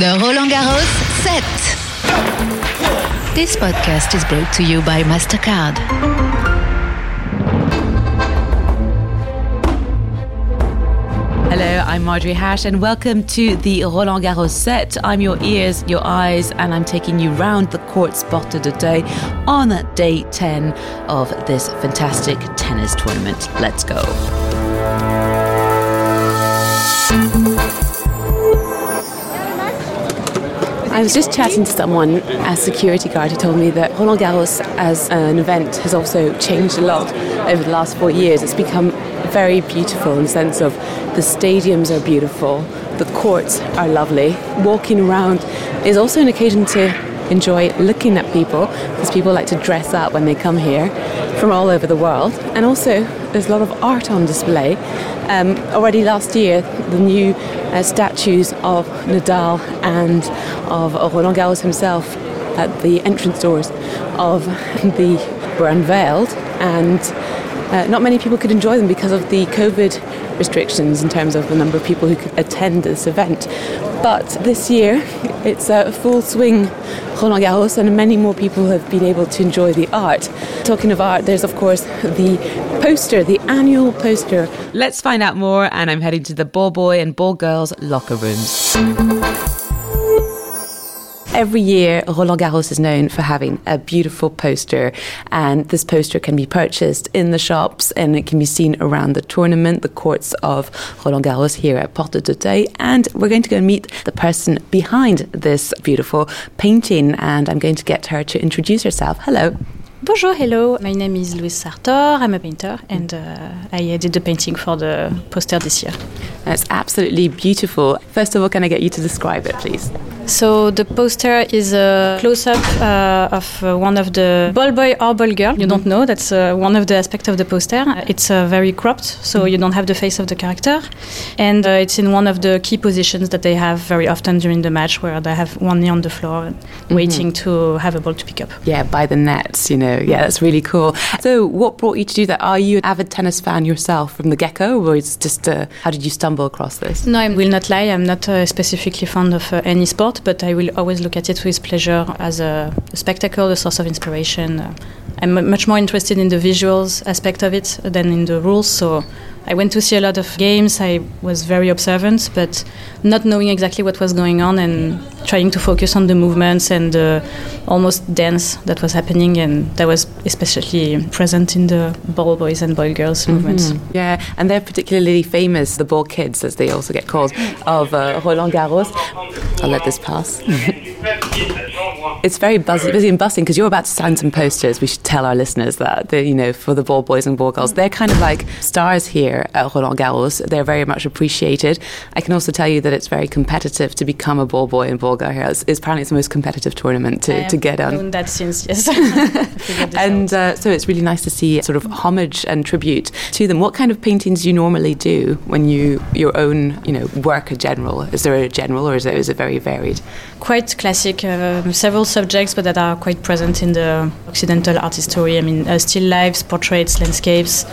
The Roland Garros set. This podcast is brought to you by MasterCard. Hello, I'm Marjorie Hash, and welcome to the Roland Garros set. I'm your ears, your eyes, and I'm taking you round the courts Porte de Day on day 10 of this fantastic tennis tournament. Let's go. I was just chatting to someone, a security guard, who told me that Roland Garros as an event has also changed a lot over the last four years. It's become very beautiful in the sense of the stadiums are beautiful, the courts are lovely. Walking around is also an occasion to enjoy looking at people because people like to dress up when they come here from all over the world. And also, there's a lot of art on display. Um, already last year, the new uh, statues of Nadal and of Roland Garros himself at the entrance doors of the were unveiled, and uh, not many people could enjoy them because of the COVID restrictions in terms of the number of people who could attend this event. But this year, it's a full swing Roland Garros, and many more people have been able to enjoy the art. Talking of art, there's of course the poster, the annual poster. Let's find out more, and I'm heading to the ball boy and ball girls locker rooms. Every year, Roland Garros is known for having a beautiful poster, and this poster can be purchased in the shops and it can be seen around the tournament, the courts of Roland Garros here at Porte de Day. And we're going to go and meet the person behind this beautiful painting, and I'm going to get her to introduce herself. Hello. Bonjour, hello. My name is Louise Sartor. I'm a painter and uh, I did the painting for the poster this year. That's absolutely beautiful. First of all, can I get you to describe it, please? So the poster is a close-up uh, of uh, one of the ball boy or ball girl. You don't know. That's uh, one of the aspects of the poster. It's uh, very cropped, so you don't have the face of the character, and uh, it's in one of the key positions that they have very often during the match, where they have one knee on the floor, waiting to have a ball to pick up. Yeah, by the nets, you know. Yeah, that's really cool. So, what brought you to do that? Are you an avid tennis fan yourself from the get-go, or it's just uh, how did you stumble across this? No, I will not lie. I'm not uh, specifically fond of uh, any sport, but I will always look at it with pleasure as a, a spectacle, a source of inspiration. Uh, I'm much more interested in the visuals aspect of it than in the rules. So I went to see a lot of games. I was very observant, but not knowing exactly what was going on and trying to focus on the movements and the almost dance that was happening. And that was especially present in the ball boys and ball girls movements. Yeah, and they're particularly famous, the ball kids, as they also get called, of uh, Roland Garros. I'll let this pass. it's very buzzy, busy and bustling because you're about to sign some posters. We should tell our listeners that, they, you know, for the ball boys and ball girls, they're kind of like stars here at Roland Garros. They're very much appreciated. I can also tell you that it's very competitive to become a ball boy and ball girl here. It's, it's apparently it's the most competitive tournament to, to get on. known that since, yes. and uh, so it's really nice to see sort of homage and tribute to them. What kind of paintings do you normally do when you your own you know work a general? Is there a general or is it, is it very varied? quite classic, um, several subjects, but that are quite present in the Occidental art history. I mean, uh, still lifes, portraits, landscapes.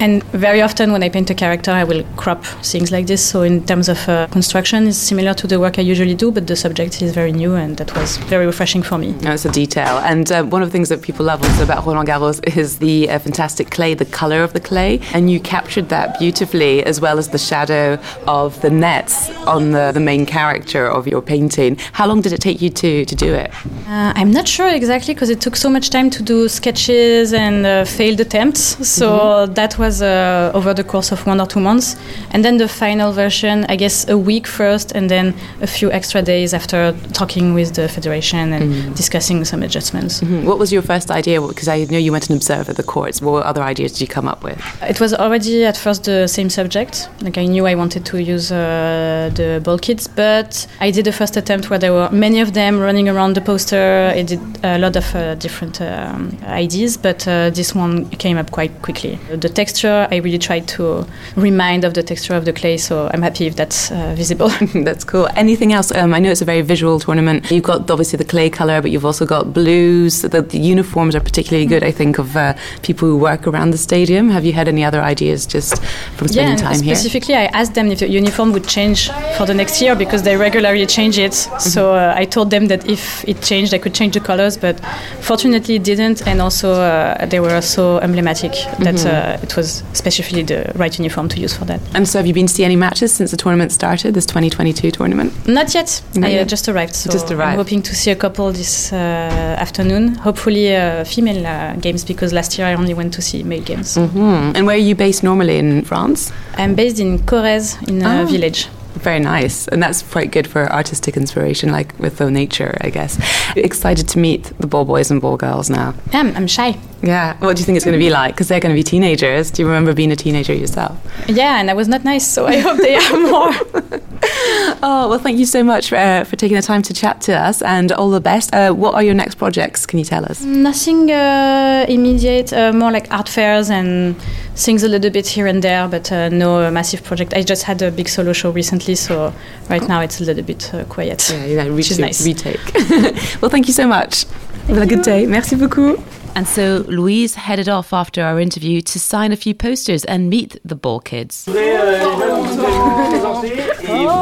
And very often when I paint a character, I will crop things like this. So in terms of uh, construction, it's similar to the work I usually do, but the subject is very new, and that was very refreshing for me. No, it's a detail. And uh, one of the things that people love also about Roland Garros is the uh, fantastic clay, the color of the clay. And you captured that beautifully, as well as the shadow of the nets on the, the main character of your painting. How long did it take you to, to do it? Uh, I'm not sure exactly because it took so much time to do sketches and uh, failed attempts. So that was uh, over the course of one or two months. And then the final version, I guess a week first, and then a few extra days after talking with the federation and discussing some adjustments. Hmm, What was your first idea? Because I know you went and observed at the courts. What other ideas did you come up with? It was already at first the same subject. Like I knew I wanted to use uh, the ball kids, but I did a first attempt where there were many of them running around the poster. I did a lot of uh, different um, ideas, but uh, this one came up quite quickly. The texture I really tried to remind of the texture of the clay. So I'm happy if that's uh, visible. that's cool. Anything else? Um, I know it's a very visual tournament. You've got obviously the clay color, but you've also got blues. The, the uniforms are particularly good, I think, of uh, people who work around the stadium. Have you had any other ideas just from spending yeah, time here? Specifically, I asked them if the uniform would change for the next year because they regularly change it. Mm-hmm. So uh, I told them that if it changed, I could change the colors, but fortunately it didn't. And also, uh, they were so emblematic that mm-hmm. Uh, it was specifically the right uniform to use for that. And so, have you been to see any matches since the tournament started, this 2022 tournament? Not yet. Not I uh, yet. just arrived. So just arrived. I'm hoping to see a couple this uh, afternoon. Hopefully, female games because last year I only went to see male games. Mm-hmm. And where are you based normally in France? I'm based in Corrèze, in a oh. village. Very nice. And that's quite good for artistic inspiration, like with the nature, I guess. Excited to meet the ball boys and ball girls now. Yeah, I'm shy. Yeah. What do you think it's going to be like? Because they're going to be teenagers. Do you remember being a teenager yourself? Yeah, and I was not nice, so I hope they are more. oh, well, thank you so much for, uh, for taking the time to chat to us and all the best. Uh, what are your next projects? Can you tell us? Nothing uh, immediate, uh, more like art fairs and things a little bit here and there, but uh, no massive project. I just had a big solo show recently, so right now it's a little bit uh, quiet. Yeah, yeah, which is nice. Retake. well, thank you so much. Have a good day. Merci beaucoup. And so Louise headed off after our interview to sign a few posters and meet the ball kids. vous euh,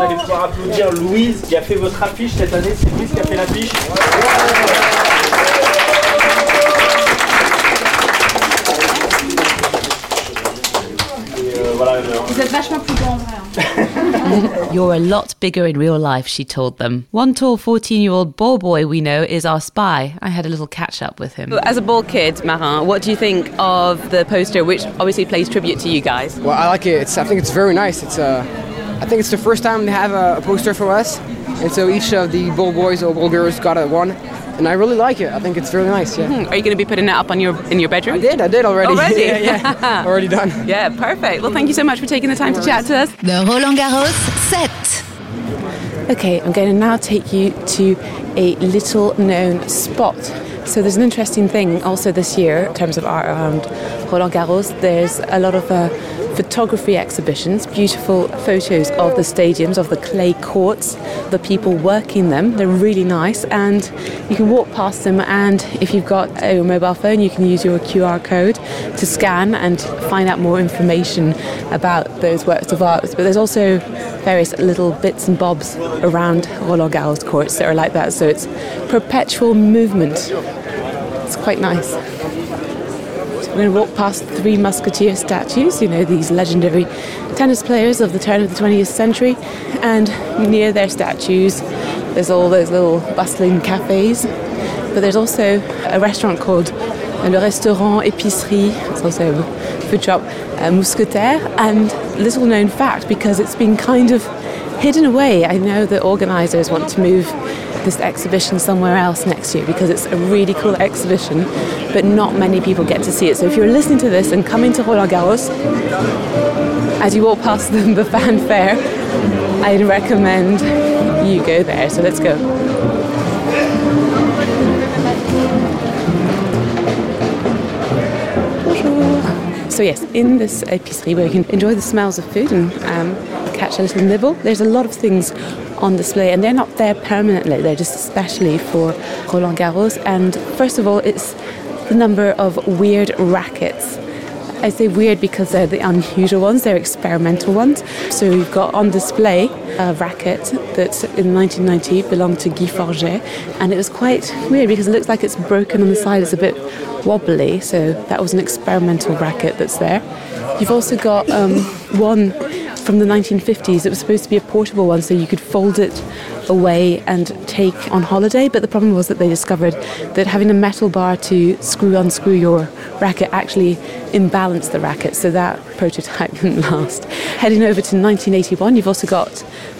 allez pouvoir applaudir Louise qui a fait votre affiche cette année. C'est Louise qui a fait l'affiche. Euh, vous êtes vachement plus grand en vrai. Hein. You're a lot bigger in real life, she told them. One tall 14 year old ball boy we know is our spy. I had a little catch up with him. As a ball kid, Marin, what do you think of the poster, which obviously plays tribute to you guys? Well, I like it. It's, I think it's very nice. It's uh, I think it's the first time they have a, a poster for us. And so each of the ball boys or ball girls got a one and I really like it. I think it's really nice. Yeah. Mm-hmm. Are you going to be putting it up on your in your bedroom? I did. I did already. Already, yeah, yeah. already done. Yeah, perfect. Well, thank you so much for taking the time to chat to us. The Roland Garros set. Okay, I'm going to now take you to a little known spot. So there's an interesting thing also this year in terms of art around Roland Garros. There's a lot of uh, photography exhibitions, beautiful photos of the stadiums, of the clay courts, the people working them. They're really nice, and you can walk past them. And if you've got a mobile phone, you can use your QR code to scan and find out more information about those works of art. But there's also various little bits and bobs around Roland Garros courts that are like that. So it's perpetual movement. It's quite nice. We're going to walk past three musketeer statues, you know, these legendary tennis players of the turn of the 20th century. And near their statues, there's all those little bustling cafes. But there's also a restaurant called Le Restaurant Épicerie, it's also a food shop, uh, Mousquetaire. And little known fact, because it's been kind of hidden away, I know the organisers want to move this exhibition somewhere else next year because it's a really cool exhibition, but not many people get to see it. So if you're listening to this and coming to Roland Garros, as you walk past the, the fanfare, I'd recommend you go there. So let's go. So yes, in this épicerie where you can enjoy the smells of food and um, catch a little nibble, there's a lot of things on display, and they're not there permanently. They're just especially for Roland Garros. And first of all, it's the number of weird rackets. I say weird because they're the unusual ones, they're experimental ones. So we've got on display a racket that in 1990 belonged to Guy Forget, and it was quite weird because it looks like it's broken on the side, it's a bit wobbly, so that was an experimental racket that's there. You've also got um, one from the 1950s. It was supposed to be a portable one, so you could fold it away and take on holiday. But the problem was that they discovered that having a metal bar to screw unscrew your racket actually imbalanced the racket, so that prototype didn't last. Heading over to 1981, you've also got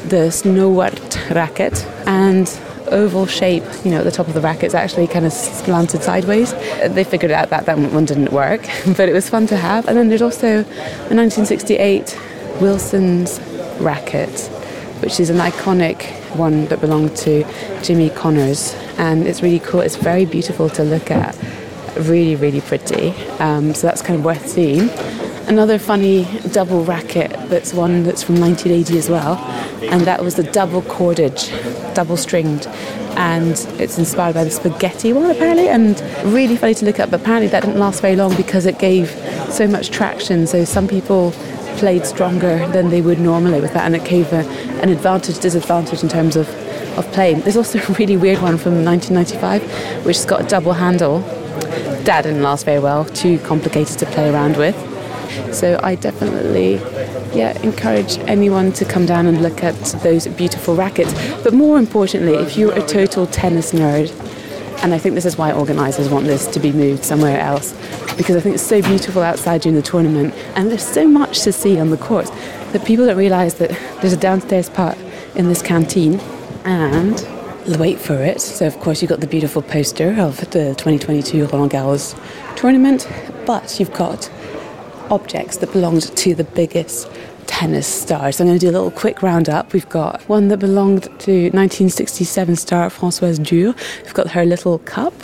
the Snauwaert racket and oval shape, you know, at the top of the racket is actually kind of slanted sideways. They figured out that that one didn't work, but it was fun to have. And then there's also a 1968 Wilson's racket, which is an iconic one that belonged to Jimmy Connors. And it's really cool. It's very beautiful to look at. Really, really pretty. Um, so that's kind of worth seeing. another funny double racket that's one that's from 1980 as well, and that was the double cordage, double stringed. And it's inspired by the spaghetti one, apparently, and really funny to look at But apparently, that didn't last very long because it gave so much traction. So, some people played stronger than they would normally with that, and it gave a, an advantage, disadvantage in terms of, of playing. There's also a really weird one from 1995, which has got a double handle. That didn't last very well, too complicated to play around with. So I definitely yeah, encourage anyone to come down and look at those beautiful rackets. But more importantly, if you're a total tennis nerd, and I think this is why organisers want this to be moved somewhere else, because I think it's so beautiful outside during the tournament, and there's so much to see on the courts that people don't realise that there's a downstairs part in this canteen, and wait for it. So of course you've got the beautiful poster of the 2022 Roland Garros tournament, but you've got objects that belonged to the biggest tennis stars. I'm going to do a little quick roundup. We've got one that belonged to 1967 star Françoise Dürr. We've got her little cup.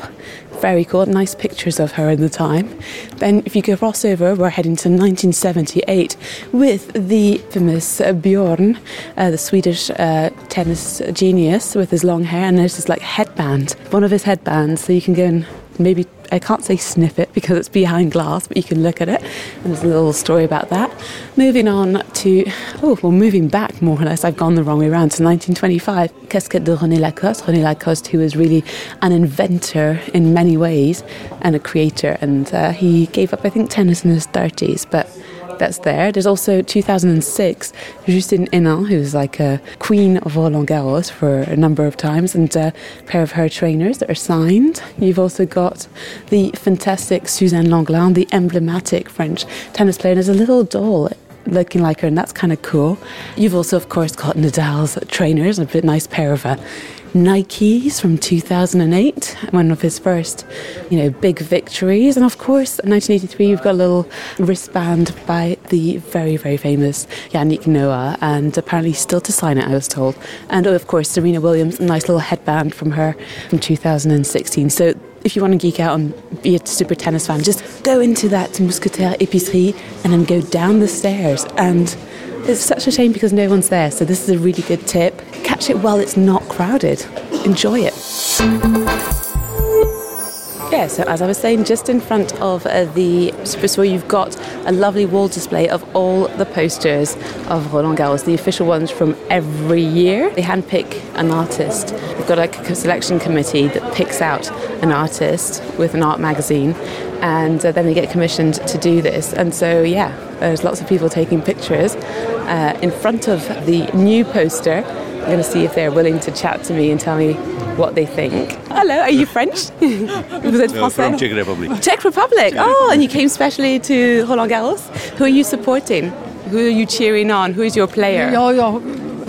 Very cool, nice pictures of her in the time. Then, if you go cross over, we're heading to 1978 with the famous Bjorn, uh, the Swedish uh, tennis genius with his long hair, and there's this like headband, one of his headbands, so you can go and maybe I can't say sniff it because it's behind glass, but you can look at it. And there's a little story about that. Moving on to, oh, well, moving back more or less, I've gone the wrong way around to 1925. Casquette de René Lacoste. René Lacoste, who was really an inventor in many ways and a creator. And uh, he gave up, I think, tennis in his 30s, but that's there. There's also 2006, Justine Henin, who's like a queen of Roland Garros for a number of times, and a pair of her trainers that are signed. You've also got the fantastic Suzanne Lenglen, the emblematic French tennis player. and There's a little doll looking like her, and that's kind of cool. You've also, of course, got Nadal's trainers, a bit nice pair of uh, Nikes from 2008, one of his first, you know, big victories. And of course, 1983, you've got a little wristband by the very, very famous Yannick Noah, and apparently still to sign it, I was told. And of course, Serena Williams, a nice little headband from her from 2016. So if you want to geek out and be a super tennis fan, just go into that Mousquetaire Épicerie and then go down the stairs and it's such a shame because no one's there, so this is a really good tip. Catch it while it's not crowded. Enjoy it. Yeah, so as I was saying, just in front of uh, the Super Store, you've got a lovely wall display of all the posters of Roland Garros, the official ones from every year. They handpick an artist. They've got like a selection committee that picks out an artist with an art magazine, and uh, then they get commissioned to do this. And so, yeah, there's lots of people taking pictures uh, in front of the new poster. I'm going to see if they're willing to chat to me and tell me what they think. Hello, are you French? Vous êtes No, from Czech Republic. Czech Republic. Oh, and you came specially to Roland Garros. Who are you supporting? Who are you cheering on? Who is your player? Ja, ja.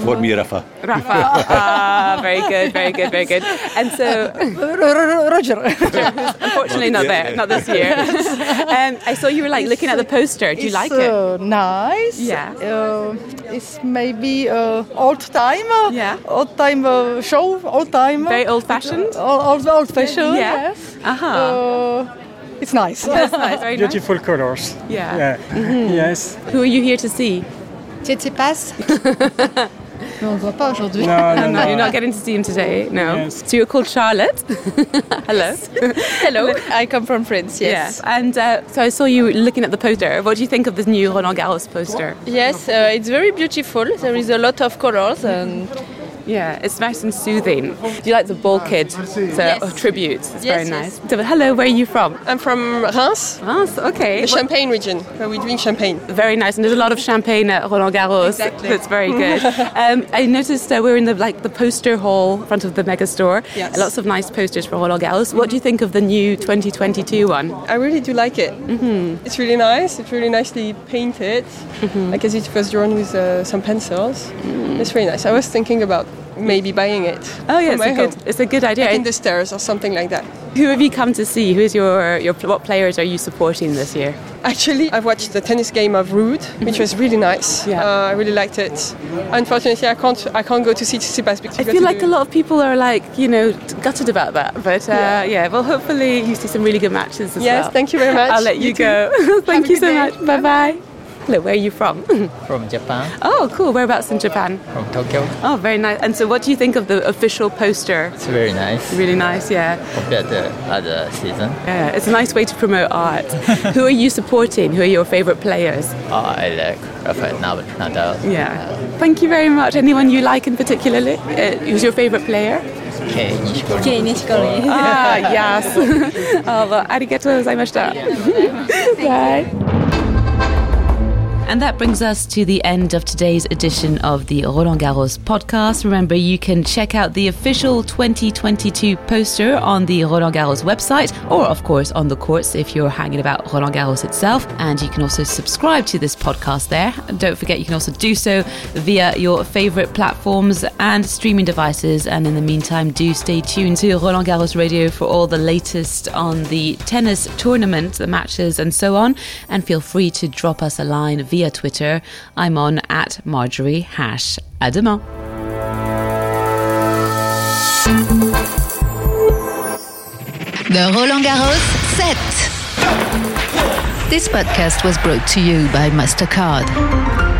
For me, Rafa. Rafa. ah, very good, very good, very good. And so, R- R- Roger. unfortunately, not there, not this year. um, I saw you were like looking at the poster. Do you it's like it? uh, nice. Yeah. Uh, it's maybe uh, old time. Uh, Yeah. Old time uh, show. Old time. Very old-fashioned. Uh, old, old fashioned. Yeah. Yes. Uh-huh. Uh, it's nice. That's nice. Very nice. Beautiful colors. Yeah. Yes. Who are you here to see? Tu passe Mais on ne voit pas aujourd'hui. No, no, No, no. you're not getting to see him today. No. Yes. So you're called Charlotte. Hello. Hello. I come from France, yes. Yes. And uh, so I saw you looking at the poster. What do you think of this new Roland Garros poster? Yes, uh, it's very beautiful. There is a lot of colors and Yeah, it's nice and soothing. Do you like the ball kid? So Yes. tributes. It's Yes, very yes. nice. So hello, where are you from? I'm from Reims, France. Okay. the Champagne region, where we drink champagne. Very nice, and there's a lot of champagne at Roland Garros. Exactly. That's very good. um, I noticed uh, we're in the like the poster hall in front of the mega store. Yes. Lots of nice posters for Roland Garros. What do you think of the new 2022 one? I really do like it. Mm-hmm. It's really nice. It's really nicely painted. Mm-hmm. I guess it was drawn with uh, some pencils. Mm. It's very nice. I was thinking about maybe buying it. Oh yeah, it's a good, it's a good idea. Like in the stairs or something like that. Who have you come to see? Who's your, your what players are you supporting this year? Actually, I've watched the tennis game of Ruud, which was really nice. Yeah. Uh, I really liked it. Unfortunately, I can't I can't go to see Tsitsipas because I feel like a lot of people are like, you know, gutted about that. But uh, yeah. Yeah. well, hopefully you see some really good matches as Yes, well. thank you very much. I'll let you, You go. Thank a you so day. much. Bye bye. Hello, where are you from? from Japan, oh, cool. Whereabouts in Japan? from Tokyo. Oh, very nice. And so, what do you think of the official poster? It's very nice Really nice, yeah. compared to other season. Yeah, it's a nice way to promote art. Who are you supporting? Who are your favorite players? Uh, I like Rafael Nadal. Nadal. Yeah. Thank you very much. Anyone you like in particularly? Uh, who's your favorite player? Kei Nishikori. Ah, yes. oh, well, arigatou gozaimashita. Bye. And that brings us to the end of today's edition of the Roland Garros podcast. Remember, you can check out the official 2022 poster on the Roland Garros website, or of course on the courts if you're hanging about Roland Garros itself. And you can also subscribe to this podcast there. Don't forget, you can also do so via your favorite platforms and streaming devices. And in the meantime, do stay tuned to Roland Garros Radio for all the latest on the tennis tournament, the matches, and so on. And feel free to drop us a line via Twitter. I'm on at Marjorie Hash. À demain. The Roland Garros set. This podcast was brought to you by MasterCard.